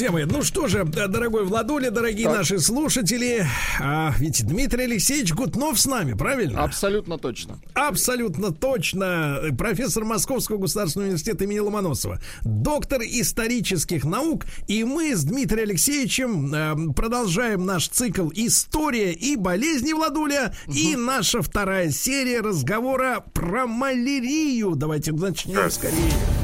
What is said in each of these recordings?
Друзья мои, ну что же, дорогой Владуля, дорогие так. наши слушатели, а, ведь Дмитрий Алексеевич Гутнов с нами, правильно? Абсолютно точно. Абсолютно точно. Профессор Московского государственного университета имени Ломоносова, доктор исторических наук, и мы с Дмитрием Алексеевичем э, продолжаем наш цикл «История и болезни Владуля» угу. и наша вторая серия разговора про малярию. Давайте начнем скорее.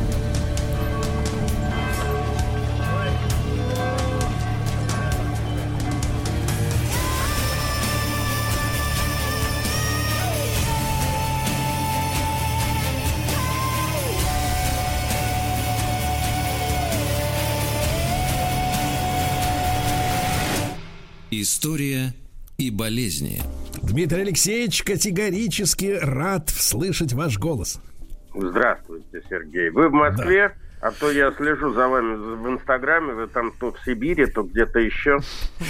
История и болезни. Дмитрий Алексеевич категорически рад слышать ваш голос. Здравствуйте, Сергей. Вы в Москве? Да. А то я слежу за вами в Инстаграме, вы там то в Сибири, то где-то еще.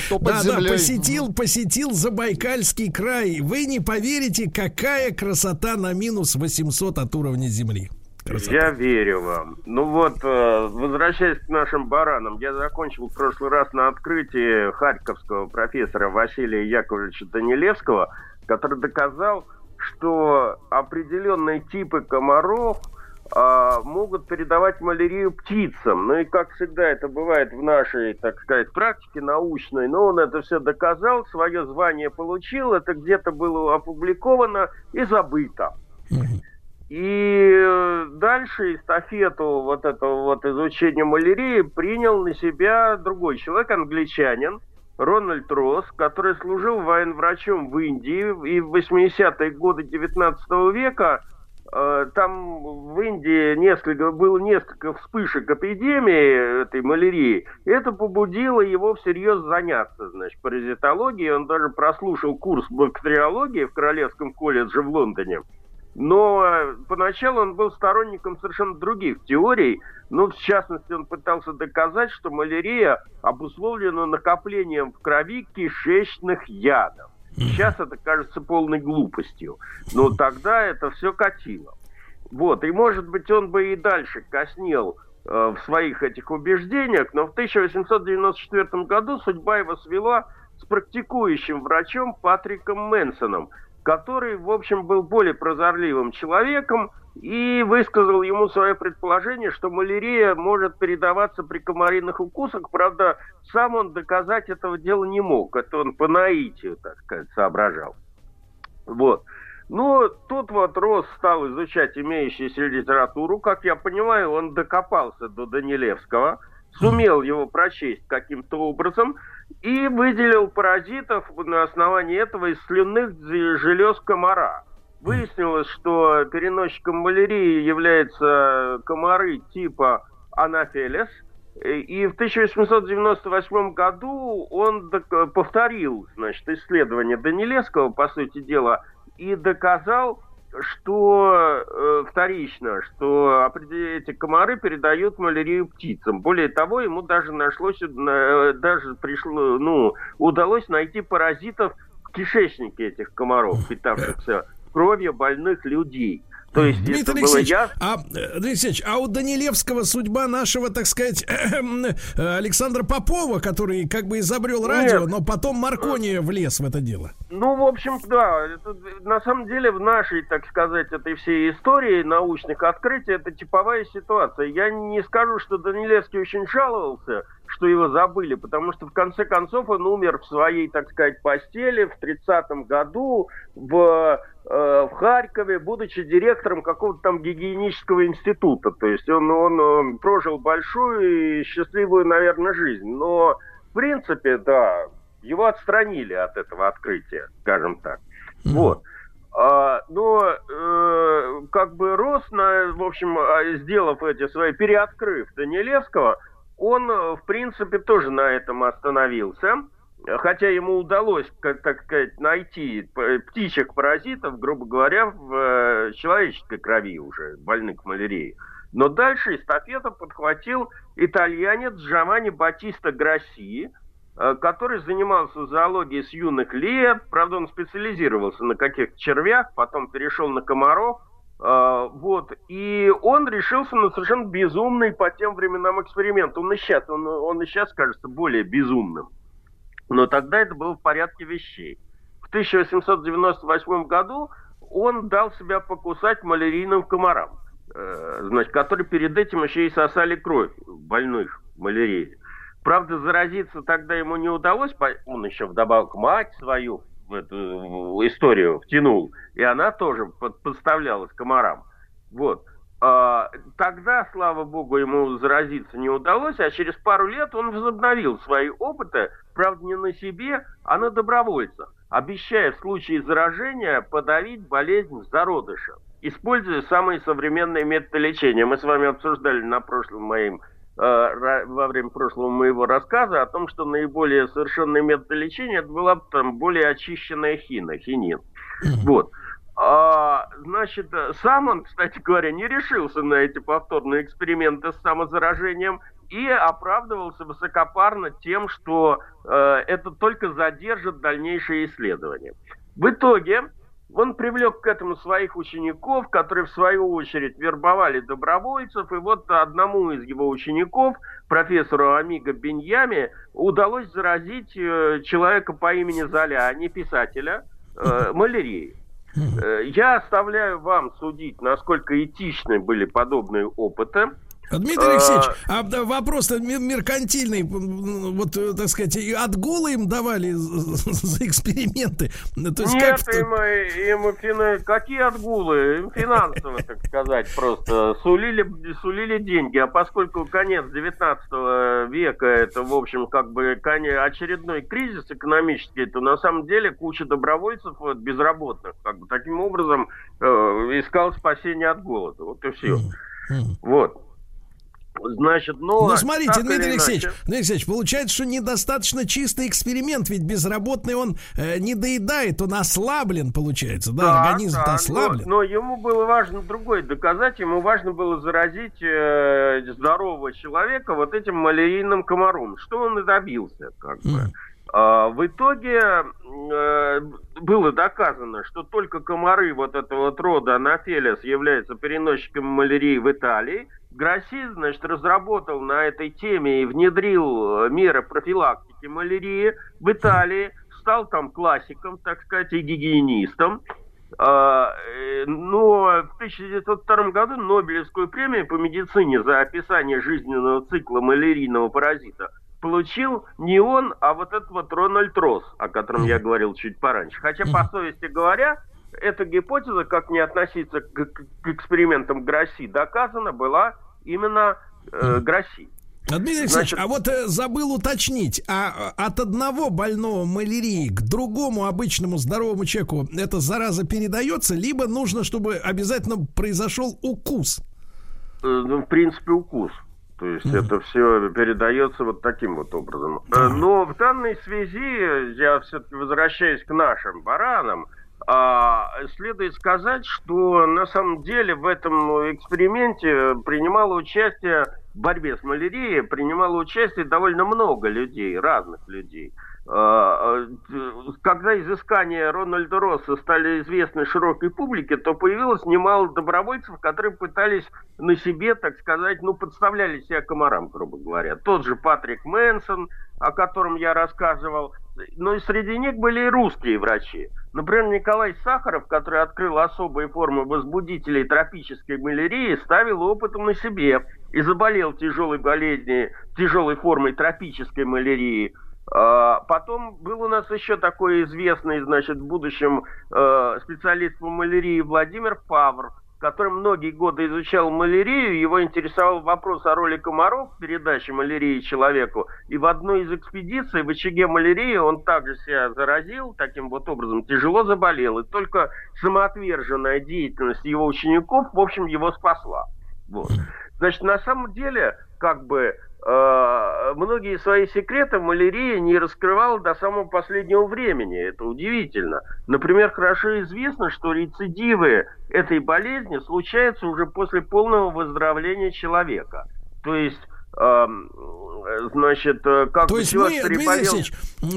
То да, да, посетил, посетил Забайкальский край. Вы не поверите, какая красота на минус 800 от уровня Земли. Красота. Я верю вам. Ну вот, э, возвращаясь к нашим баранам, я закончил в прошлый раз на открытии харьковского профессора Василия Яковлевича Данилевского, который доказал, что определенные типы комаров а, могут передавать малярию птицам. Ну и как всегда это бывает в нашей, так сказать, практике научной, но он это все доказал, свое звание получил, это где-то было опубликовано и забыто. И э, дальше эстафету вот этого вот изучения малярии принял на себя другой человек, англичанин, Рональд Росс, который служил военврачом в Индии и в 80-е годы 19 века э, там в Индии несколько, было несколько вспышек эпидемии этой малярии. Это побудило его всерьез заняться, значит, паразитологией. Он даже прослушал курс бактериологии в Королевском колледже в Лондоне. Но э, поначалу он был сторонником совершенно других теорий. Ну, в частности, он пытался доказать, что малярия обусловлена накоплением в крови кишечных ядов. Сейчас это кажется полной глупостью. Но тогда это все катило. Вот, и может быть он бы и дальше коснел э, в своих этих убеждениях, но в 1894 году судьба его свела с практикующим врачом Патриком Мэнсоном – который, в общем, был более прозорливым человеком и высказал ему свое предположение, что малярия может передаваться при комариных укусах. Правда, сам он доказать этого дела не мог. Это он по наитию, так сказать, соображал. Вот. Ну, тут вот Рос стал изучать имеющуюся литературу. Как я понимаю, он докопался до Данилевского, сумел его прочесть каким-то образом – и выделил паразитов на основании этого из слюнных желез комара. Выяснилось, что переносчиком малярии являются комары типа анафелес, и в 1898 году он повторил значит, исследование Данилевского, по сути дела, и доказал, что э, вторично, что эти комары передают малярию птицам. Более того, ему даже нашлось, э, даже пришло, ну, удалось найти паразитов в кишечнике этих комаров, питавшихся кровью больных людей. То есть, Дмитрий Алексеевич, я... а, Дмитрий Алексеевич, а у Данилевского судьба нашего, так сказать, э, Александра Попова, который как бы изобрел радио, Нет. но потом Маркони влез в это дело. Ну, в общем, да. Это, на самом деле в нашей, так сказать, этой всей истории научных открытий это типовая ситуация. Я не скажу, что Данилевский очень жаловался, что его забыли, потому что в конце концов он умер в своей, так сказать, постели в 30-м году в, э, в Харькове, будучи директором какого-то там гигиенического института. То есть он, он, он прожил большую и счастливую, наверное, жизнь. Но, в принципе, да, его отстранили от этого открытия, скажем так. Mm-hmm. Вот. А, но э, как бы Росна, в общем, а, сделав эти свои, переоткрыв Данилевского, он, э, в принципе, тоже на этом остановился. хотя ему удалось, так сказать, найти птичьих паразитов, грубо говоря, в э, человеческой крови уже, больных малярией. Но дальше эстафету подхватил итальянец Джованни Батиста Грасси, э, который занимался зоологией с юных лет. Правда, он специализировался на каких-то червях, потом перешел на комаров. Э, вот. И он решился на совершенно безумный по тем временам эксперимент. Он и сейчас, он, он и сейчас кажется более безумным. Но тогда это было в порядке вещей. В 1898 году он дал себя покусать малярийным комарам, э, значит, которые перед этим еще и сосали кровь больных малярией. Правда, заразиться тогда ему не удалось, он еще вдобавок мать свою в эту историю втянул, и она тоже подставлялась комарам. Вот. А, тогда, слава богу, ему заразиться не удалось, а через пару лет он возобновил свои опыты, правда, не на себе, а на добровольцах, обещая в случае заражения подавить болезнь зародыша, используя самые современные методы лечения. Мы с вами обсуждали на прошлом моем во время прошлого моего рассказа о том, что наиболее совершенный метод лечения это была там более очищенная хина, хинин. Вот. А, значит, сам он, кстати говоря, не решился на эти повторные эксперименты с самозаражением и оправдывался высокопарно тем, что э, это только задержит дальнейшие исследования. В итоге он привлек к этому своих учеников, которые в свою очередь вербовали добровольцев, и вот одному из его учеников, профессору Амиго Беньями, удалось заразить э, человека по имени Золя, а не писателя, э, малярией. Э, я оставляю вам судить, насколько этичны были подобные опыты. Дмитрий Алексеевич, а, а вопрос-то меркантильный, вот, э, так сказать, отгулы им давали за эксперименты? То есть Нет, как... им, им фина... какие отгулы? Им финансово, так сказать, просто сулили, сулили деньги, а поскольку конец 19 века, это, в общем, как бы очередной кризис экономический, то на самом деле куча добровольцев вот, безработных, как бы таким образом э, искал спасение от голода. Вот и все. Вот. Значит, ну... Ну, смотрите, Дмитрий Алексеевич, Дмитрий Алексеевич, получается, что недостаточно чистый эксперимент, ведь безработный он э, не доедает, он ослаблен, получается, да, да организм да, ослаблен. Но, но ему было важно другое доказать, ему важно было заразить э, здорового человека вот этим малярийным комаром, что он и добился, как mm. бы. А, в итоге э, было доказано, что только комары вот этого вот рода анафелис являются переносчиками малярии в Италии, Гросси, значит, разработал на этой теме и внедрил э, меры профилактики малярии в Италии, стал там классиком, так сказать, и гигиенистом. А, э, но в 1902 году Нобелевскую премию по медицине за описание жизненного цикла малярийного паразита получил не он, а вот этот вот Рональд Росс, о котором я говорил чуть пораньше. Хотя, по совести говоря, эта гипотеза, как не относиться к, к экспериментам Гросси, доказана была именно э, Гросси. Дмитрий Алексеевич, Значит... а вот э, забыл уточнить, а э, от одного больного малярией к другому обычному здоровому человеку эта зараза передается, либо нужно, чтобы обязательно произошел укус? Э, ну, в принципе, укус. То есть mm-hmm. это все передается вот таким вот образом. Mm-hmm. Но в данной связи я все-таки возвращаюсь к нашим баранам. А, следует сказать, что на самом деле в этом эксперименте принимало участие в борьбе с малярией, принимало участие довольно много людей, разных людей. А, когда изыскания Рональда Росса стали известны широкой публике, то появилось немало добровольцев, которые пытались на себе, так сказать, ну, подставляли себя комарам, грубо говоря. Тот же Патрик Мэнсон, о котором я рассказывал, но и среди них были и русские врачи. Например, Николай Сахаров, который открыл особые формы возбудителей тропической малярии, ставил опытом на себе и заболел тяжелой болезнью, тяжелой формой тропической малярии. А, потом был у нас еще такой известный, значит, в будущем э, специалист по малярии Владимир Павр, который многие годы изучал малярию, его интересовал вопрос о роли комаров в передаче малярии человеку. И в одной из экспедиций в очаге малярии он также себя заразил, таким вот образом тяжело заболел. И только самоотверженная деятельность его учеников, в общем, его спасла. Вот. Значит, на самом деле как бы э, многие свои секреты малярия не раскрывала до самого последнего времени. Это удивительно. Например, хорошо известно, что рецидивы этой болезни случаются уже после полного выздоровления человека. То есть значит, э, как то есть мы, Дмитрий Алексеевич,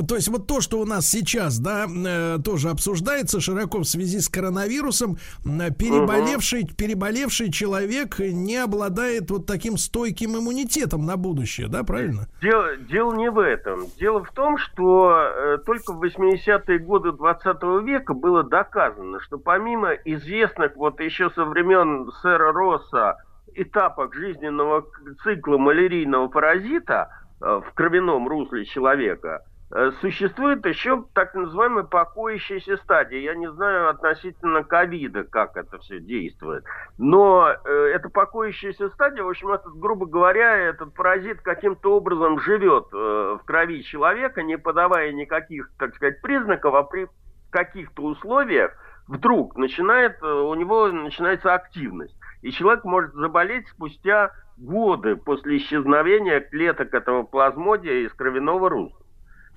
то есть вот то, что у нас сейчас, да, э, тоже обсуждается широко в связи с коронавирусом, переболевший, угу. переболевший человек не обладает вот таким стойким иммунитетом на будущее, да, правильно? Дело, дело не в этом. Дело в том, что э, только в 80-е годы 20 века было доказано, что помимо известных вот еще со времен сэра Росса этапах жизненного цикла малярийного паразита э, в кровяном русле человека э, существует еще так называемая покоящаяся стадия. Я не знаю относительно ковида, как это все действует. Но э, эта покоящаяся стадия, в общем, этот, грубо говоря, этот паразит каким-то образом живет э, в крови человека, не подавая никаких, так сказать, признаков, а при каких-то условиях вдруг начинает, у него начинается активность. И человек может заболеть спустя годы после исчезновения клеток этого плазмодия из кровяного русла.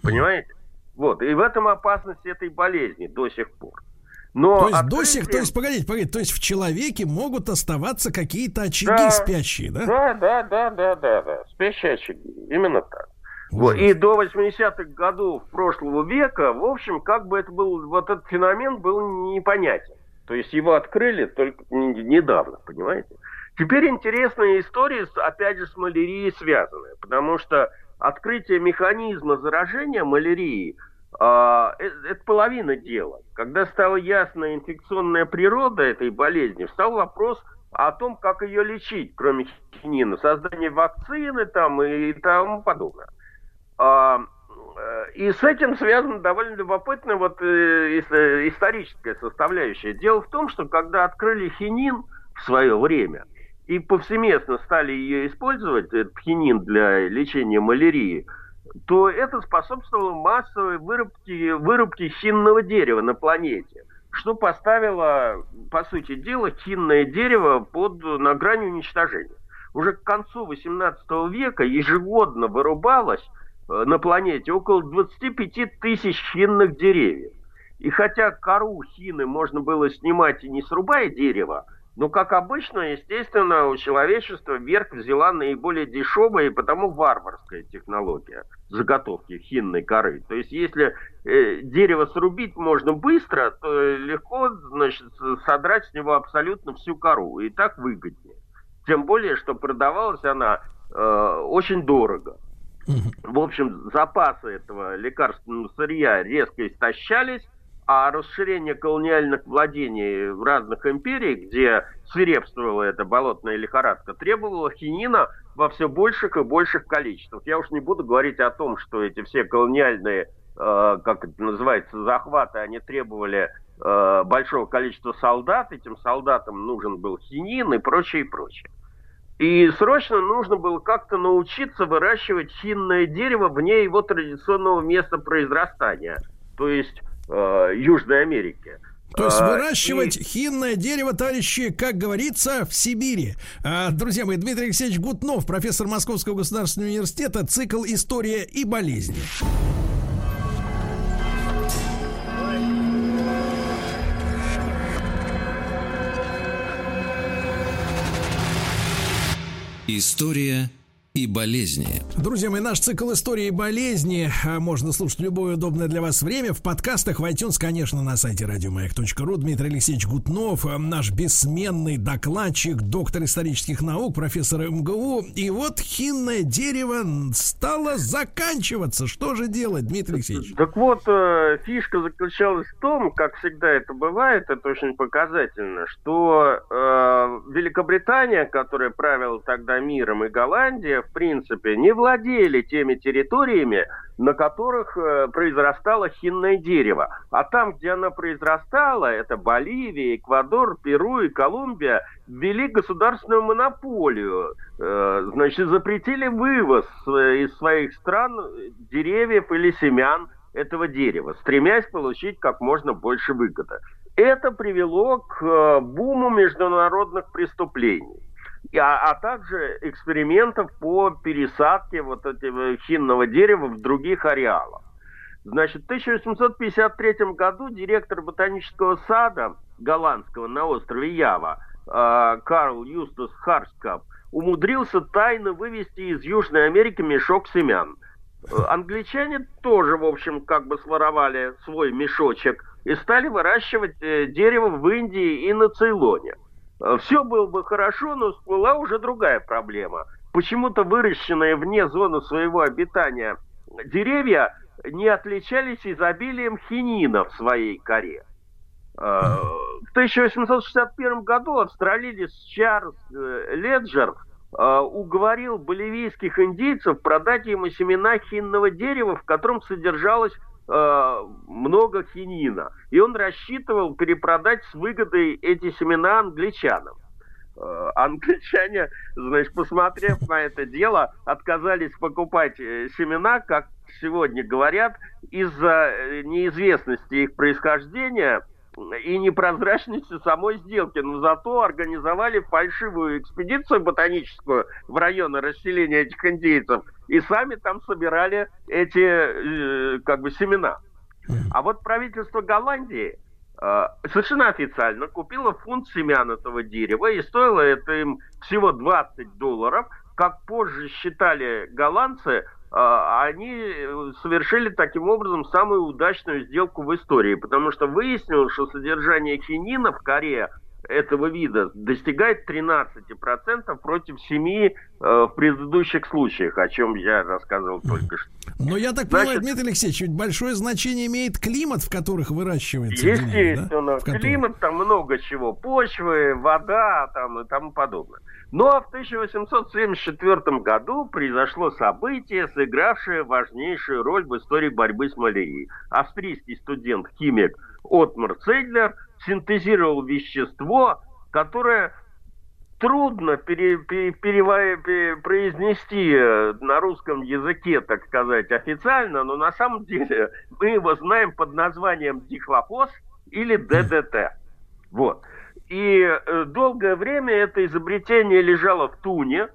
Понимаете? Вот. И в этом опасность этой болезни до сих пор. Но то есть открытие... до сих, то есть, погодите, погодите, то есть в человеке могут оставаться какие-то очаги да, спящие, да? Да, да, да, да, да, да, спящие очаги, именно так. Вот. И до 80-х годов прошлого века, в общем, как бы это был, вот этот феномен был непонятен. То есть его открыли только недавно, понимаете? Теперь интересная история, опять же, с малярией связанная, потому что открытие механизма заражения малярией а, э, это половина дела. Когда стала ясна инфекционная природа этой болезни, встал вопрос о том, как ее лечить, кроме хинина, создание вакцины там и тому подобное. И с этим связана довольно любопытная вот э, историческая составляющая. Дело в том, что когда открыли хинин в свое время и повсеместно стали ее использовать, этот хинин для лечения малярии, то это способствовало массовой вырубке, вырубке хинного дерева на планете, что поставило, по сути дела, хинное дерево под, на грани уничтожения. Уже к концу XVIII века ежегодно вырубалось на планете около 25 тысяч хинных деревьев. И хотя кору хины можно было снимать и не срубая дерево, но, как обычно, естественно, у человечества вверх взяла наиболее дешевая и потому варварская технология заготовки хинной коры. То есть, если э, дерево срубить можно быстро, то легко значит, содрать с него абсолютно всю кору. И так выгоднее. Тем более, что продавалась она э, очень дорого. В общем, запасы этого лекарственного сырья резко истощались, а расширение колониальных владений в разных империях, где свирепствовала эта болотная лихорадка, требовало хинина во все больших и больших количествах. Я уж не буду говорить о том, что эти все колониальные, э, как это называется, захваты, они требовали э, большого количества солдат, этим солдатам нужен был хинин и прочее, и прочее. И срочно нужно было как-то научиться выращивать хинное дерево вне его традиционного места произрастания, то есть э, Южной Америки. То есть а, выращивать и... хинное дерево, товарищи, как говорится, в Сибири. А, друзья мои, Дмитрий Алексеевич Гутнов, профессор Московского государственного университета, цикл «История и болезни». История и болезни. Друзья мои, наш цикл истории и болезни а, можно слушать в любое удобное для вас время. В подкастах, в iTunes, конечно, на сайте радиомаяк.ру. Дмитрий Алексеевич Гутнов, а, наш бессменный докладчик, доктор исторических наук, профессор МГУ. И вот хинное дерево стало заканчиваться. Что же делать, Дмитрий Алексеевич? Так вот, э, фишка заключалась в том, как всегда это бывает, это очень показательно, что э, Великобритания, которая правила тогда миром, и Голландия, в принципе, не владели теми территориями, на которых э, произрастало хинное дерево. А там, где оно произрастало, это Боливия, Эквадор, Перу и Колумбия, ввели государственную монополию. Э, значит, запретили вывоз э, из своих стран деревьев или семян этого дерева, стремясь получить как можно больше выгоды. Это привело к буму международных преступлений. А, а также экспериментов по пересадке вот этого хинного дерева в других ареалах. Значит, в 1853 году директор ботанического сада голландского на острове Ява э, Карл Юстус Харскап умудрился тайно вывести из Южной Америки мешок семян. Э, англичане тоже, в общем, как бы своровали свой мешочек и стали выращивать э, дерево в Индии и на Цейлоне. Э, Все было бы хорошо, но всплыла уже другая проблема. Почему-то выращенные вне зоны своего обитания деревья не отличались изобилием хинина в своей коре. Э, в 1861 году австралиец Чарльз э, Леджер уговорил боливийских индейцев продать ему семена хинного дерева, в котором содержалось много хинина. И он рассчитывал перепродать с выгодой эти семена англичанам. Англичане, значит, посмотрев на это дело, отказались покупать семена, как сегодня говорят, из-за э, неизвестности их происхождения и непрозрачности самой сделки. Но зато организовали фальшивую экспедицию ботаническую в районы расселения этих индейцев и сами там собирали эти э, как бы семена. А вот правительство Голландии э, совершенно официально купило фунт семян этого дерева, и стоило это им всего 20 долларов. Как позже считали голландцы, а, они э, совершили таким образом самую удачную сделку в истории, потому что выяснилось, что содержание хинина в коре этого вида достигает 13% против 7% э, в предыдущих случаях, о чем я рассказывал только что. Но я так Значит, понимаю, Дмитрий Алексеевич, большое значение имеет климат, в которых выращивается Естественно, деревья, да? климат, там много чего, почвы, вода там и тому подобное. Но в 1874 году произошло событие, сыгравшее важнейшую роль в истории борьбы с малярией. Австрийский студент-химик Отмар Цейдлер синтезировал вещество, которое трудно пере, пере, пере, пере, произнести на русском языке, так сказать, официально, но на самом деле мы его знаем под названием дихлофос или ДДТ. Вот. И э, долгое время это изобретение лежало в Туне,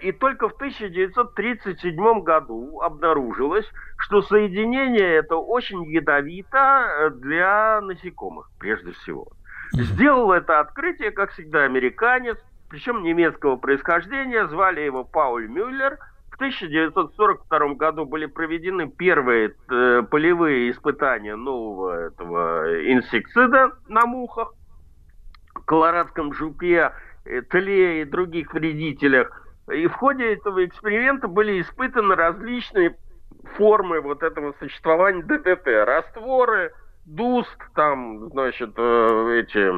и только в 1937 году обнаружилось, что соединение это очень ядовито э, для насекомых, прежде всего. Сделал это открытие, как всегда, американец, причем немецкого происхождения, звали его Пауль Мюллер. В 1942 году были проведены первые э, полевые испытания нового этого инсектицида на мухах колорадском жуке, э, тле и других вредителях. И в ходе этого эксперимента были испытаны различные формы вот этого существования ДДТ. Растворы, дуст, там, значит, э, эти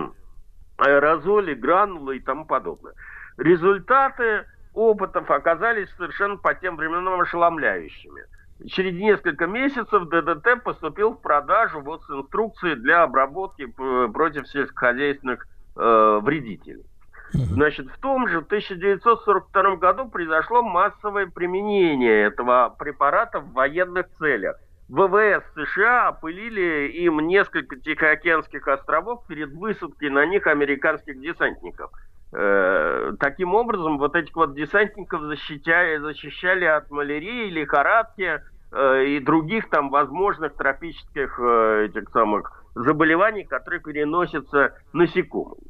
аэрозоли, гранулы и тому подобное. Результаты опытов оказались совершенно по тем временам ошеломляющими. Через несколько месяцев ДДТ поступил в продажу вот с инструкцией для обработки э, против сельскохозяйственных э, вредителей. Значит, в том же 1942 году произошло массовое применение этого препарата в военных целях. ВВС США опылили им несколько Тихоокеанских островов перед высадкой на них американских десантников. Э, таким образом, вот этих вот десантников защищали, защищали от малярии, лихорадки э, и других там возможных тропических э, этих самых заболеваний, которые переносятся насекомыми.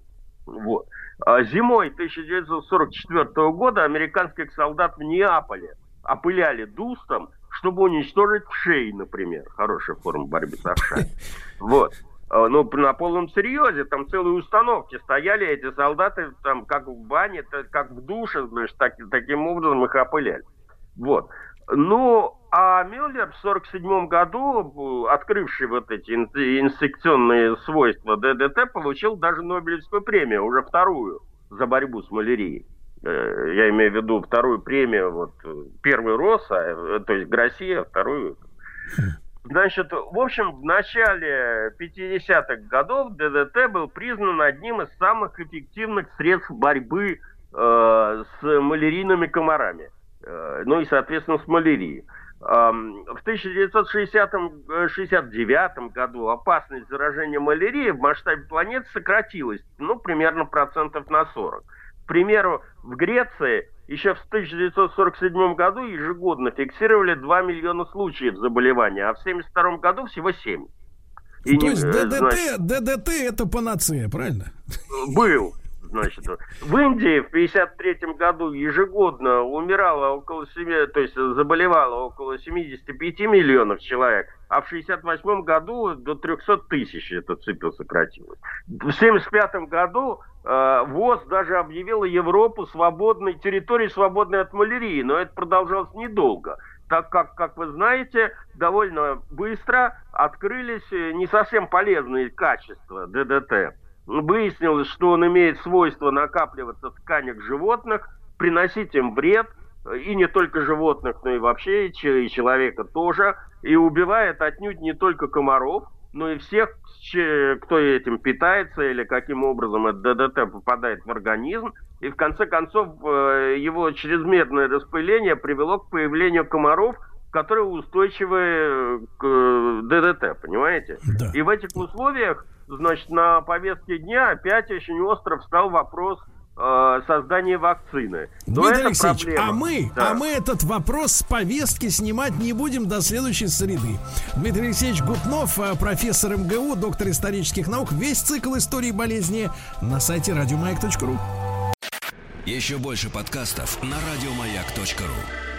Вот. А зимой 1944 года американских солдат в Неаполе опыляли дустом, чтобы уничтожить вшей, например. Хорошая форма борьбы с вшей. Вот. А, ну, на полном серьезе, там целые установки стояли, эти солдаты там как в бане, как в душе, значит, так, таким образом их опыляли. Вот. Ну, а Мюллер в 1947 году, открывший вот эти инфекционные свойства ДДТ, получил даже Нобелевскую премию, уже вторую, за борьбу с малярией. Э, я имею в виду вторую премию, вот первый РОС, а, э, то есть Россия, вторую. Значит, в общем, в начале 50-х годов ДДТ был признан одним из самых эффективных средств борьбы э, с малярийными комарами. Э, ну и, соответственно, с малярией. В 1969 году опасность заражения малярией в масштабе планеты сократилась, ну, примерно процентов на 40. В примеру, в Греции еще в 1947 году ежегодно фиксировали 2 миллиона случаев заболевания, а в 1972 году всего 7. И То не, есть ДДТ, значит, ДДТ это панацея, правильно? Был. Значит, в Индии в 1953 году ежегодно умирало около 7, то есть заболевало около 75 миллионов человек, а в 1968 году до 300 тысяч эта цифра сократилась. В 1975 году э, ВОЗ даже объявила Европу свободной территорией, свободной от малярии, но это продолжалось недолго так как, как вы знаете, довольно быстро открылись э, не совсем полезные качества ДДТ. Выяснилось, что он имеет свойство накапливаться в тканях животных, приносить им вред, и не только животных, но и вообще и человека тоже, и убивает отнюдь не только комаров, но и всех, кто этим питается или каким образом это ДДТ попадает в организм. И в конце концов э, его чрезмерное распыление привело к появлению комаров, которые устойчивы к э, ДДТ, понимаете? Да. И в этих условиях, значит, на повестке дня опять очень остро встал вопрос э, создания вакцины. Дмитрий Алексеевич, проблема. а мы, да. а мы этот вопрос с повестки снимать не будем до следующей среды. Дмитрий Алексеевич Гутнов, э, профессор МГУ, доктор исторических наук, весь цикл истории болезни на сайте радиомаяк.ру. Еще больше подкастов на радиомаяк.ру.